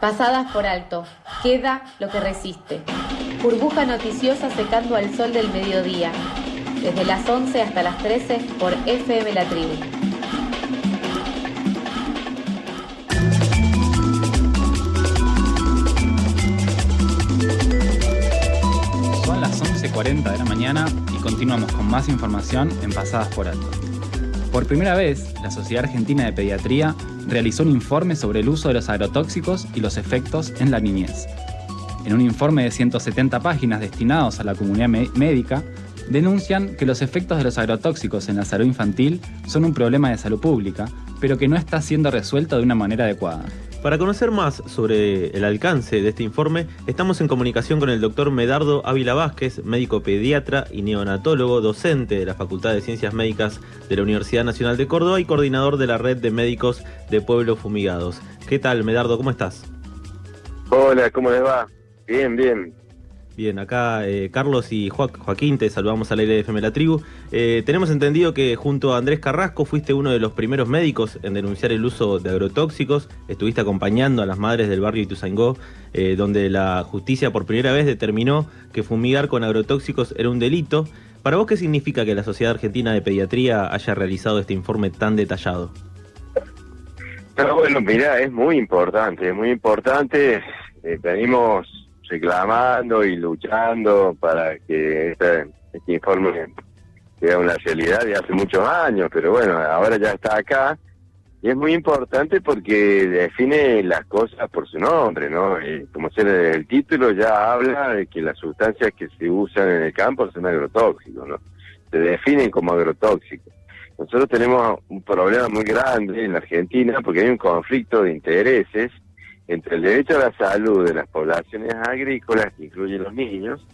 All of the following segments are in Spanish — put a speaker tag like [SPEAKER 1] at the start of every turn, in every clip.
[SPEAKER 1] Pasadas por alto, queda lo que resiste. Burbuja noticiosa secando al sol del mediodía. Desde las 11 hasta las 13 por FM La Tribu.
[SPEAKER 2] Son las 11.40 de la mañana y continuamos con más información en Pasadas por Alto. Por primera vez, la Sociedad Argentina de Pediatría realizó un informe sobre el uso de los agrotóxicos y los efectos en la niñez. En un informe de 170 páginas destinados a la comunidad médica, denuncian que los efectos de los agrotóxicos en la salud infantil son un problema de salud pública, pero que no está siendo resuelto de una manera adecuada.
[SPEAKER 3] Para conocer más sobre el alcance de este informe, estamos en comunicación con el doctor Medardo Ávila Vázquez, médico pediatra y neonatólogo, docente de la Facultad de Ciencias Médicas de la Universidad Nacional de Córdoba y coordinador de la Red de Médicos de Pueblos Fumigados. ¿Qué tal, Medardo? ¿Cómo estás?
[SPEAKER 4] Hola, ¿cómo les va? Bien, bien.
[SPEAKER 3] Bien, acá eh, Carlos y Joaquín, te saludamos al aire de FM La Tribu. Eh, tenemos entendido que junto a Andrés Carrasco fuiste uno de los primeros médicos en denunciar el uso de agrotóxicos. Estuviste acompañando a las madres del barrio Ituzaingó, eh, donde la justicia por primera vez determinó que fumigar con agrotóxicos era un delito. ¿Para vos qué significa que la Sociedad Argentina de Pediatría haya realizado este informe tan detallado?
[SPEAKER 4] Bueno, mira, es muy importante, muy importante. venimos reclamando y luchando para que este, informe sea una realidad de hace muchos años, pero bueno, ahora ya está acá y es muy importante porque define las cosas por su nombre, ¿no? como se el título ya habla de que las sustancias que se usan en el campo son agrotóxicos, ¿no? Se definen como agrotóxicos. Nosotros tenemos un problema muy grande en la Argentina porque hay un conflicto de intereses entre el derecho a la salud de las poblaciones agrícolas, que incluye los niños,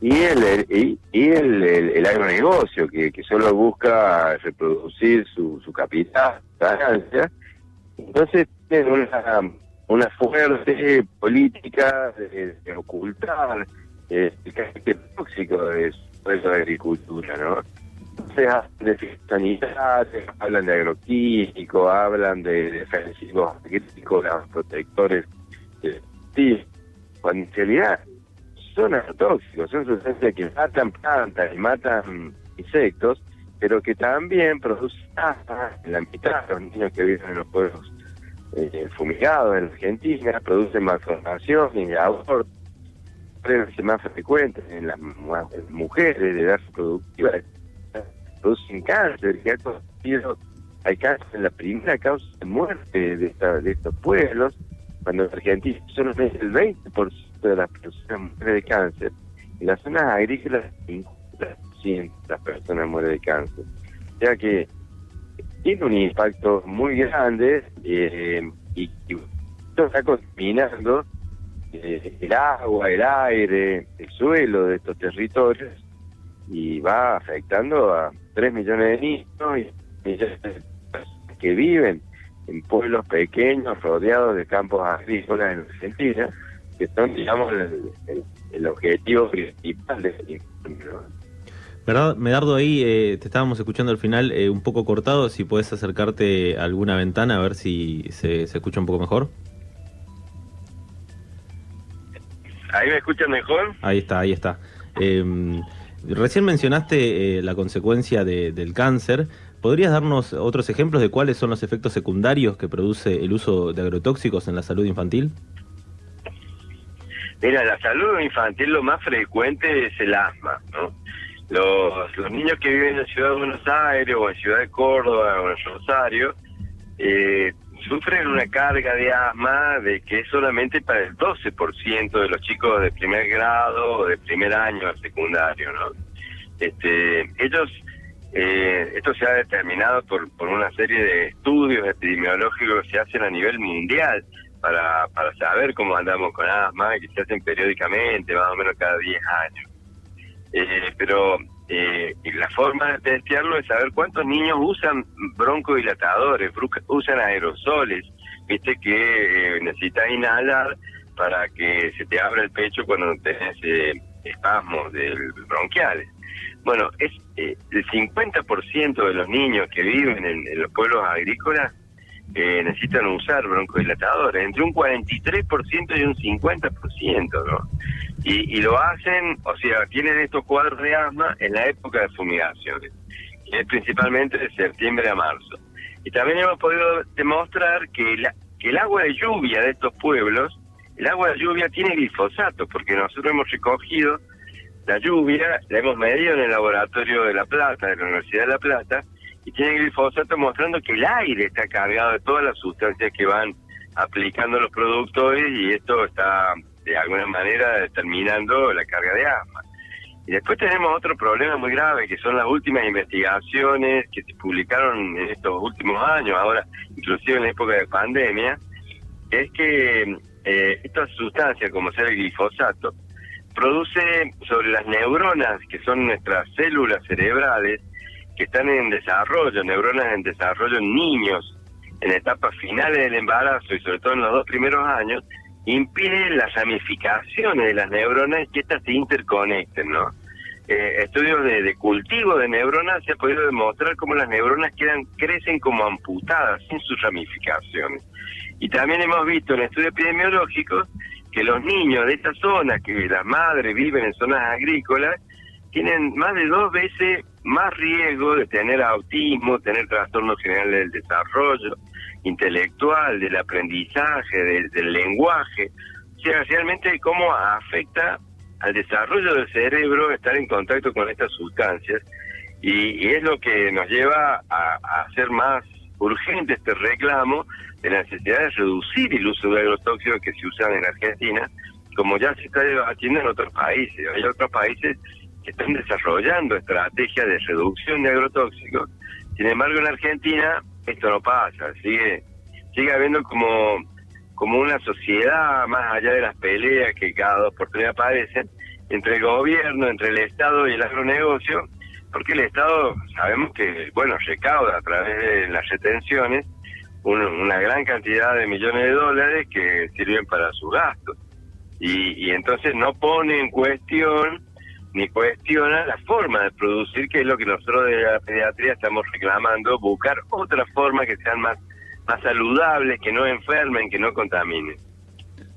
[SPEAKER 4] y el, y, el, el, agronegocio, que, que solo busca reproducir su, su capital, ganancia. Entonces tiene una, una fuerte política de, ocultar el carácter tóxico de su agricultura, ¿no? Entonces de sanitarios, hablan de agroquímicos, hablan de defensivos agrícolas, protectores. Sí, cuando en realidad son agrotóxicos, son sustancias que matan plantas y matan insectos, pero que también producen en la mitad de los niños que viven en los pueblos eh, fumigados en Argentina, producen malformación y abortos más frecuentes en las mujeres de edad reproductiva producen cáncer, que ha hay cáncer en la primera causa de muerte de, esta, de estos pueblos, cuando en Argentina es el 20% de las personas mueren de cáncer. En las zonas agrícolas, 50% las personas mueren de cáncer. O sea que tiene un impacto muy grande eh, y, esto está contaminando eh, el agua, el aire, el suelo de estos territorios y va afectando a 3 millones de niños y millones de personas que viven en pueblos pequeños rodeados de campos agrícolas en Argentina, que son, digamos, el, objetivo principal de este informe.
[SPEAKER 3] ¿Verdad? Medardo, ahí eh, te estábamos escuchando al final eh, un poco cortado, si puedes acercarte a alguna ventana a ver si se, se escucha un poco mejor.
[SPEAKER 4] ¿Ahí me escuchan mejor?
[SPEAKER 3] Ahí está, ahí está. Eh, Recién mencionaste eh, la consecuencia del cáncer. ¿Podrías darnos otros ejemplos de cuáles son los efectos secundarios que produce el uso de agrotóxicos en la salud infantil?
[SPEAKER 4] Mira, la salud infantil lo más frecuente es el asma, ¿no? Los, niños que viven en Ciudad de Buenos Aires o en Ciudad de Córdoba o en Rosario eh, sufren una carga de asma de que es solamente para el 12% de los chicos de primer grado o de primer año al secundario, ¿no? Este, ellos, eh, esto se ha determinado por, por una serie de estudios epidemiológicos que se hacen a nivel mundial para, para saber cómo andamos con asma, que se hacen periódicamente, más o menos cada 10 años. Eh, pero eh, y la forma de testearlo es saber cuántos niños usan broncodilatadores, usan aerosoles, viste que eh, necesitas inhalar para que se te abra el pecho cuando tenés eh, espasmos del bronquiales. Bueno, es eh, el 50% de los niños que viven en, los pueblos agrícolas eh, necesitan usar broncodilatadores, entre un 43% y un 50%, ¿no? Y, y lo hacen, o sea, tienen estos cuadros de asma en la época de fumigaciones, que es principalmente de septiembre a marzo. Y también hemos podido demostrar que, la, que el agua de lluvia de estos pueblos, el agua de lluvia tiene glifosato, porque nosotros hemos recogido la lluvia, la hemos medido en el laboratorio de La Plata, de la Universidad de La Plata, y tiene glifosato mostrando que el aire está cargado de todas las sustancias que van aplicando los productores y esto está de alguna manera determinando la carga de asma. Y después tenemos otro problema muy grave, que son las últimas investigaciones que se publicaron en estos últimos años, ahora inclusive en la época de pandemia, es que eh, estas sustancias, como sea el glifosato, produce sobre las neuronas, que son nuestras células cerebrales, que están en desarrollo, neuronas en desarrollo en niños, en etapas finales del embarazo y sobre todo en los dos primeros años, impide las ramificaciones de las neuronas que éstas se interconecten, ¿no? Eh, estudios de, cultivo de neuronas se ha podido demostrar cómo las neuronas quedan crecen como amputadas sin sus ramificaciones. Y también hemos visto en estudios epidemiológicos que los niños de esta zona, que las madres viven en zonas agrícolas, tienen más de dos veces más riesgo de tener autismo, tener trastornos generales del desarrollo intelectual, del aprendizaje, del, lenguaje. O sea, realmente cómo afecta al desarrollo del cerebro estar en contacto con estas sustancias y, es lo que nos lleva a, a, hacer más urgente este reclamo de la necesidad de reducir el uso de agrotóxicos que se usan en Argentina, como ya se está debatiendo en otros países. Hay otros países que están desarrollando estrategias de reducción de agrotóxicos. Sin embargo, en Argentina esto no pasa, sigue sigue habiendo como como una sociedad más allá de las peleas que cada dos por tres aparecen entre el gobierno, entre el Estado y el agronegocio, porque el Estado sabemos que, bueno, recauda a través de las retenciones una gran cantidad de millones de dólares que sirven para su gasto. Y, y entonces no pone en cuestión ni cuestiona la forma de producir, que es lo que nosotros de la pediatría estamos reclamando, buscar otras formas que sean más, más saludables, que no enfermen, que no contaminen.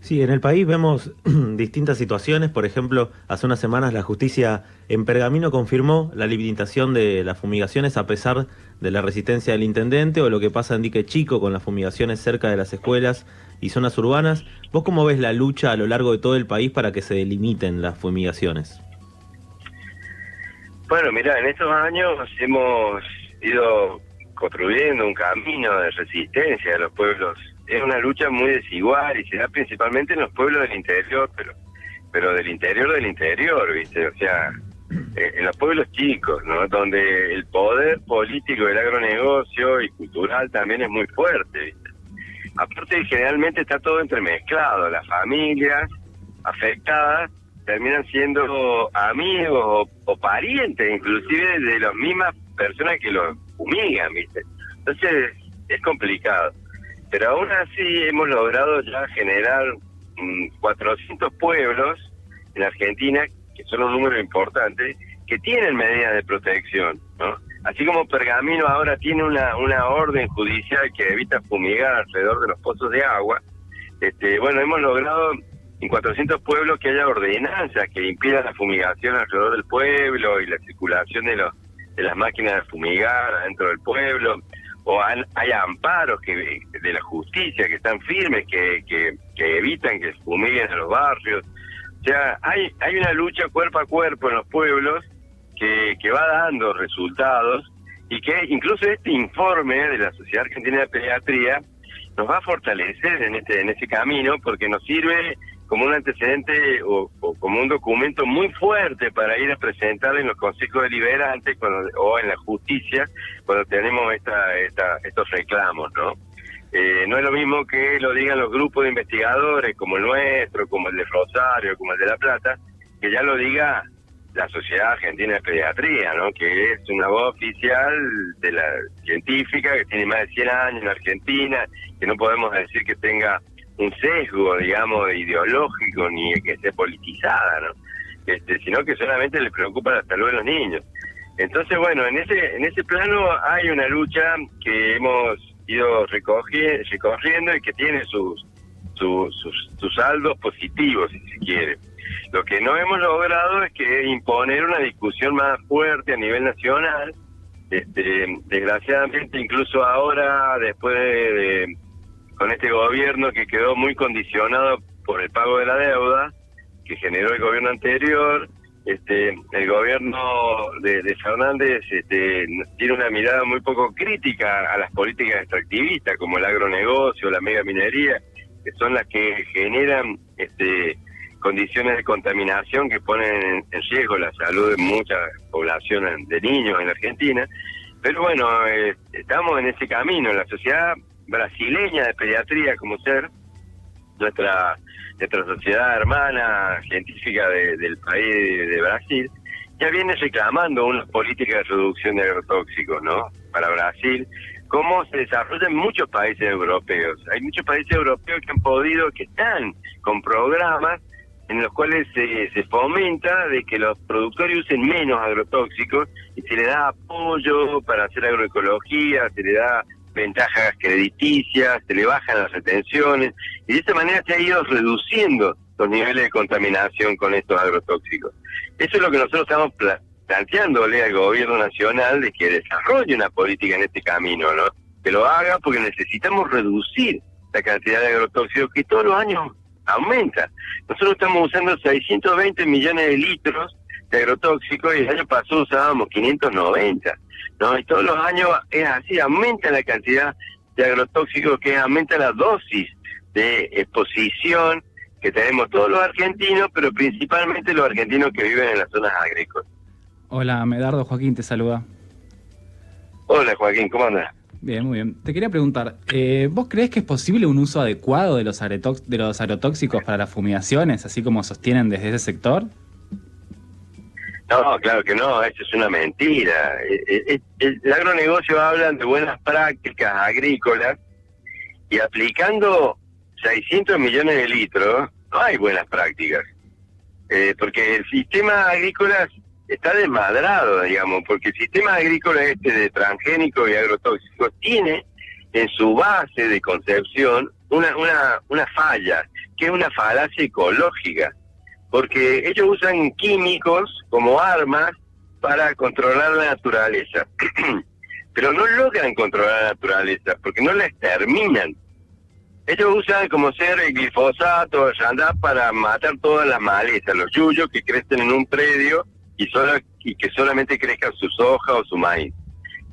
[SPEAKER 3] Sí, en el país vemos distintas situaciones. Por ejemplo, hace unas semanas la justicia en Pergamino confirmó la limitación de las fumigaciones a pesar de la resistencia del intendente o lo que pasa en Dique Chico con las fumigaciones cerca de las escuelas y zonas urbanas. ¿Vos cómo ves la lucha a lo largo de todo el país para que se delimiten las fumigaciones?
[SPEAKER 4] Bueno, mira, en estos años hemos ido construyendo un camino de resistencia de los pueblos es una lucha muy desigual y se da principalmente en los pueblos del interior, pero pero del interior del interior, ¿viste? O sea, eh, en los pueblos chicos, ¿no? Donde el poder político del agronegocio y cultural también es muy fuerte, ¿viste? Aparte, generalmente está todo entremezclado, las familias afectadas terminan siendo amigos o, parientes, inclusive de las mismas personas que los fumigan, ¿viste? Entonces, es complicado pero aún así hemos logrado ya generar 400 mm, pueblos en Argentina, que son un número importante, que tienen medidas de protección, ¿no? Así como Pergamino ahora tiene una, una orden judicial que evita fumigar alrededor de los pozos de agua, este, bueno, hemos logrado en 400 pueblos que haya ordenanzas que impidan la fumigación alrededor del pueblo y la circulación de, los, de las máquinas de fumigar dentro del pueblo o hay amparos que de la justicia que están firmes, que, que, evitan que fumiguen en los barrios. O sea, hay, hay una lucha cuerpo a cuerpo en los pueblos que, que va dando resultados y que incluso este informe de la Sociedad Argentina de Pediatría nos va a fortalecer en este en ese camino porque nos sirve como un antecedente o, como un documento muy fuerte para ir a presentar en los consejos deliberantes cuando, o en la justicia cuando tenemos esta, esta, estos reclamos, ¿no? Eh, no es lo mismo que lo digan los grupos de investigadores como el nuestro, como el de Rosario, como el de La Plata, que ya lo diga la Sociedad Argentina de Pediatría, ¿no? que es una voz oficial de la científica que tiene más de 100 años en Argentina, que no podemos decir que tenga un sesgo, digamos, ideológico ni que esté politizada, ¿no? Este, sino que solamente les preocupa la salud de los niños. Entonces, bueno, en ese en ese plano hay una lucha que hemos ido recorriendo y que tiene sus, sus, sus, saldos positivos, si se quiere. Lo que no hemos logrado es que imponer una discusión más fuerte a nivel nacional. Este, desgraciadamente, incluso ahora, después de, con este gobierno que quedó muy condicionado por el pago de la deuda que generó el gobierno anterior, este, el gobierno de, Fernández este, tiene una mirada muy poco crítica a las políticas extractivistas como el agronegocio, la mega minería, que son las que generan este, condiciones de contaminación que ponen en, riesgo la salud de mucha población de niños en Argentina. Pero bueno, eh, estamos en ese camino. La sociedad brasileña de pediatría como ser, nuestra nuestra sociedad hermana científica del país de, Brasil, ya viene reclamando una política de reducción de agrotóxicos, ¿no? Para Brasil, como se desarrolla en muchos países europeos. Hay muchos países europeos que han podido, que están con programas en los cuales se, se fomenta de que los productores usen menos agrotóxicos y se le da apoyo para hacer agroecología, se le da ventajas crediticias, se le bajan las retenciones y de esta manera se ha ido reduciendo los niveles de contaminación con estos agrotóxicos. Eso es lo que nosotros estamos planteándole al gobierno nacional de que desarrolle una política en este camino, ¿no? Que lo haga porque necesitamos reducir la cantidad de agrotóxicos que todos los años aumenta. Nosotros estamos usando 620 millones de litros de agrotóxicos y el año pasado usábamos 590. ¿no? Y todos los años es así, aumenta la cantidad de agrotóxicos, que aumenta la dosis de exposición que tenemos todos los argentinos, pero principalmente los argentinos que viven en las zonas agrícolas.
[SPEAKER 2] Hola, Medardo Joaquín te saluda.
[SPEAKER 4] Hola Joaquín, ¿cómo andas?
[SPEAKER 2] Bien, muy bien. Te quería preguntar, eh, ¿vos crees que es posible un uso adecuado de los, de los agrotóxicos para las fumigaciones, así como sostienen desde ese sector?
[SPEAKER 4] No, claro que no, eso es una mentira. Eh, eh, eh, el, agronegocio hablan de buenas prácticas agrícolas y aplicando 600 millones de litros no hay buenas prácticas. porque el sistema agrícola está desmadrado, digamos, porque el sistema agrícola este de transgénicos y agrotóxicos tiene en su base de concepción una, una, una falla, que es una falacia ecológica porque ellos usan químicos como armas para controlar la naturaleza. Pero no logran controlar la naturaleza porque no la exterminan. Ellos usan como ser el glifosato, el para matar todas las malezas, los yuyos que crecen en un predio y, solo, y que solamente crezcan sus hojas o su maíz.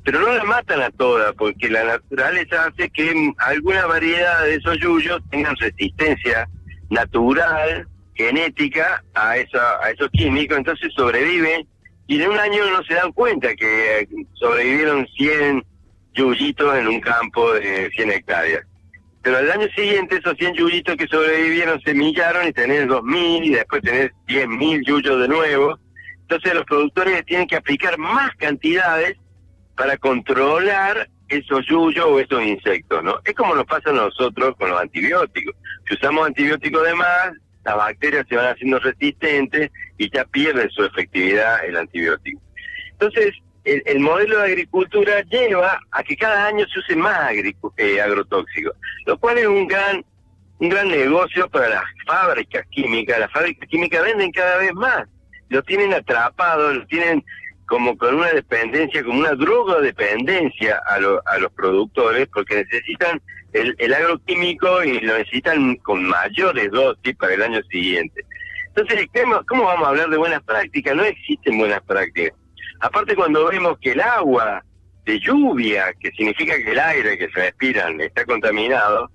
[SPEAKER 4] Pero no las matan a todas porque la naturaleza hace que alguna variedad de esos yuyos tengan resistencia natural genética a, esa, a esos químicos, entonces sobreviven y en un año no se dan cuenta que sobrevivieron 100 yuyitos en un campo de 100 hectáreas. Pero al año siguiente esos 100 yuyitos que sobrevivieron se millaron y tenés 2.000 y después tenés 10.000 yuyos de nuevo. Entonces los productores tienen que aplicar más cantidades para controlar esos yuyos o esos insectos, ¿no? Es como nos pasa a nosotros con los antibióticos. Si usamos antibióticos de más, las bacterias se van haciendo resistentes y ya pierde su efectividad el antibiótico. Entonces, el, modelo de agricultura lleva a que cada año se use más eh, agrotóxicos, lo cual es un gran un gran negocio para las fábricas químicas. Las fábricas químicas venden cada vez más, lo tienen atrapado, lo tienen como con una dependencia, como una drogodependencia a, a los productores, porque necesitan el, el agroquímico y lo necesitan con mayores dosis para el año siguiente. Entonces, ¿cómo vamos a hablar de buenas prácticas? No existen buenas prácticas. Aparte, cuando vemos que el agua de lluvia, que significa que el aire que se respiran está contaminado,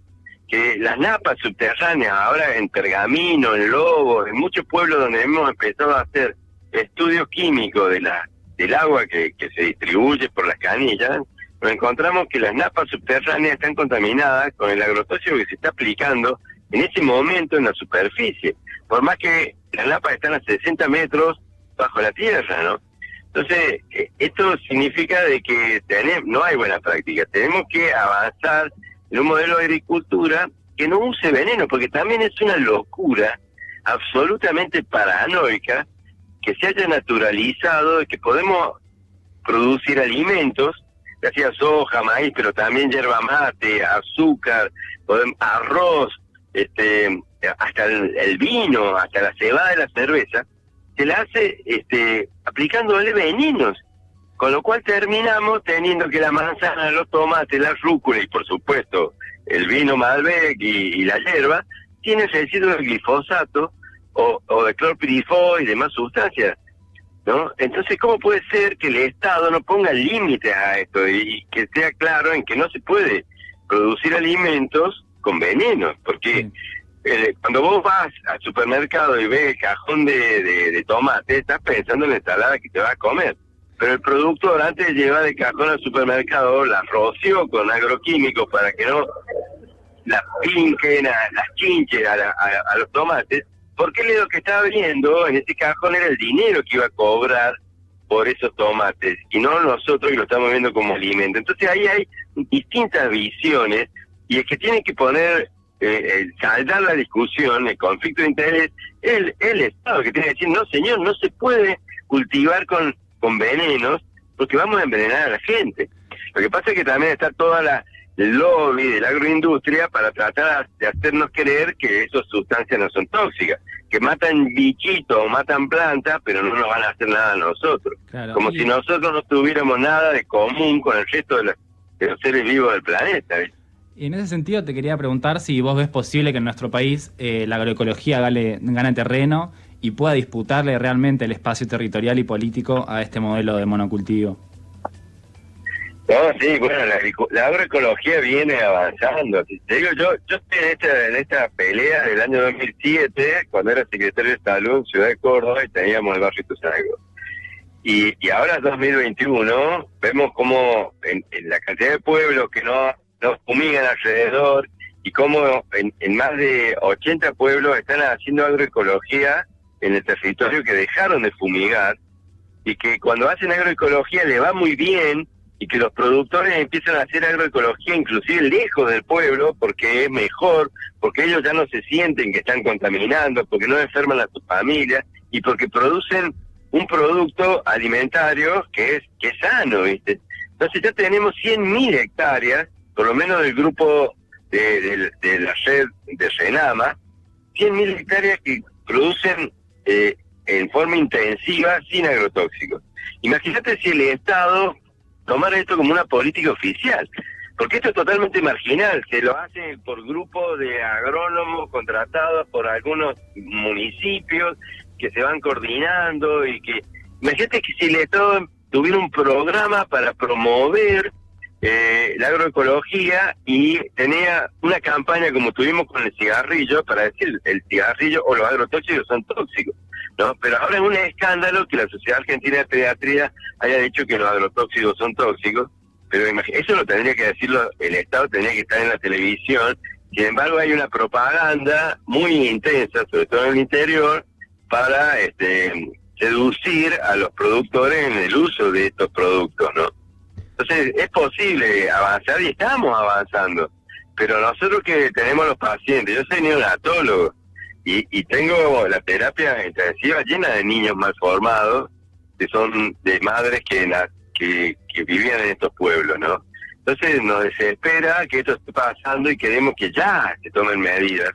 [SPEAKER 4] que las napas subterráneas, ahora en Pergamino, en Lobo, en muchos pueblos donde hemos empezado a hacer estudios químicos de la, del agua que, que se distribuye por las canillas, nos encontramos que las napas subterráneas están contaminadas con el agrotóxico que se está aplicando en ese momento en la superficie, por más que las napas están a 60 metros bajo la tierra, ¿no? Entonces, eh, esto significa de que tenemos, no hay buena práctica, tenemos que avanzar en un modelo de agricultura que no use veneno, porque también es una locura absolutamente paranoica que se haya naturalizado de que podemos producir alimentos ya sea soja, maíz, pero también yerba mate, azúcar, arroz, este, hasta el, vino, hasta la cebada de la cerveza, se la hace este, aplicándole venenos. Con lo cual terminamos teniendo que la manzana, los tomates, la rúcula y por supuesto el vino Malbec y, la hierba tienen residuos de glifosato o, o de clorpirifos y demás sustancias. ¿No? Entonces, ¿cómo puede ser que el Estado no ponga límites a esto y, que sea claro en que no se puede producir alimentos con venenos? Porque eh, cuando vos vas al supermercado y ves el cajón de, de, tomate, estás pensando en la ensalada que te vas a comer. Pero el productor antes de llevar el cajón al supermercado la roció con agroquímicos para que no las pinquen, las chinches a los tomates porque lo que estaba viendo en ese cajón era el dinero que iba a cobrar por esos tomates y no nosotros que lo estamos viendo como alimento. Entonces ahí hay distintas visiones y es que tiene que poner, eh, saldar la discusión, el conflicto de interés, el, el Estado que tiene que decir, no señor, no se puede cultivar con, venenos porque vamos a envenenar a la gente. Lo que pasa es que también está toda la el lobby de la agroindustria para tratar de hacernos creer que esas sustancias no son tóxicas, que matan bichitos o matan plantas, pero no nos van a hacer nada a nosotros. Como si nosotros no tuviéramos nada de común con el resto de los, seres vivos del planeta.
[SPEAKER 2] Y en ese sentido te quería preguntar si vos ves posible que en nuestro país eh, la agroecología gane, gane terreno y pueda disputarle realmente el espacio territorial y político a este modelo de monocultivo.
[SPEAKER 4] No, sí, bueno, la, agroecología viene avanzando. Te yo, yo estoy en esta, en esta pelea del año 2007, cuando era secretario de Salud en Ciudad de Córdoba y teníamos el barrio Tuzango. Y, y ahora 2021, vemos como en, la cantidad de pueblos que no, no fumigan alrededor y cómo en, en más de 80 pueblos están haciendo agroecología en el territorio que dejaron de fumigar y que cuando hacen agroecología le va muy bien y que los productores empiezan a hacer agroecología inclusive lejos del pueblo porque es mejor, porque ellos ya no se sienten que están contaminando, porque no enferman a sus familias y porque producen un producto alimentario que es que es sano, ¿viste? Entonces ya tenemos 100.000 hectáreas, por lo menos del grupo de, la red de Senama, 100.000 hectáreas que producen eh, en forma intensiva sin agrotóxicos. Imagínate si el Estado tomar esto como una política oficial, porque esto es totalmente marginal, se lo hace por grupos de agrónomos contratados por algunos municipios que se van coordinando y que, imagínate que si el Estado tuviera un programa para promover eh, la agroecología y tenía una campaña como tuvimos con el cigarrillo para decir el cigarrillo o los agrotóxicos son tóxicos. ¿No? Pero ahora es un escándalo que la Sociedad Argentina de Pediatría haya dicho que los agrotóxicos son tóxicos, pero eso lo tendría que decirlo, el Estado tendría que estar en la televisión. Sin embargo, hay una propaganda muy intensa, sobre todo en el interior, para este, seducir a los productores en el uso de estos productos, ¿no? Entonces, es posible avanzar y estamos avanzando, pero nosotros que tenemos los pacientes, yo soy neonatólogo, y, tengo la terapia intensiva llena de niños mal formados, que son de madres que, que, que vivían en estos pueblos, ¿no? Entonces nos desespera que esto esté pasando y queremos que ya se tomen medidas.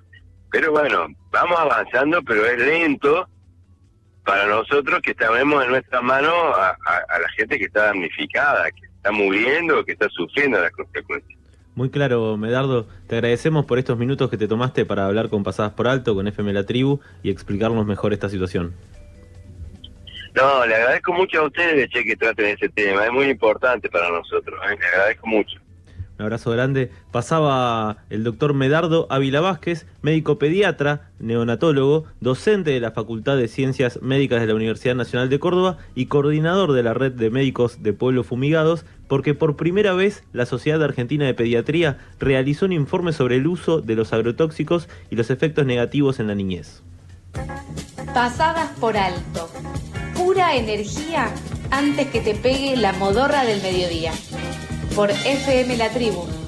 [SPEAKER 4] Pero bueno, vamos avanzando, pero es lento para nosotros que estamos en nuestra mano a, a la gente que está damnificada, que está muriendo, que está sufriendo las consecuencias.
[SPEAKER 3] Muy claro, Medardo. Te agradecemos por estos minutos que te tomaste para hablar con Pasadas por Alto, con FM La Tribu y explicarnos mejor esta situación.
[SPEAKER 4] No, le agradezco mucho a ustedes che, que traten ese tema. Es muy importante para nosotros. ¿eh? Le agradezco mucho.
[SPEAKER 3] Un abrazo grande. Pasaba el doctor Medardo Ávila Vázquez, médico pediatra, neonatólogo, docente de la Facultad de Ciencias Médicas de la Universidad Nacional de Córdoba y coordinador de la red de médicos de pueblos fumigados, porque por primera vez la Sociedad Argentina de Pediatría realizó un informe sobre el uso de los agrotóxicos y los efectos negativos en la niñez.
[SPEAKER 1] Pasadas por alto. Pura energía antes que te pegue la modorra del mediodía por FM La Tribu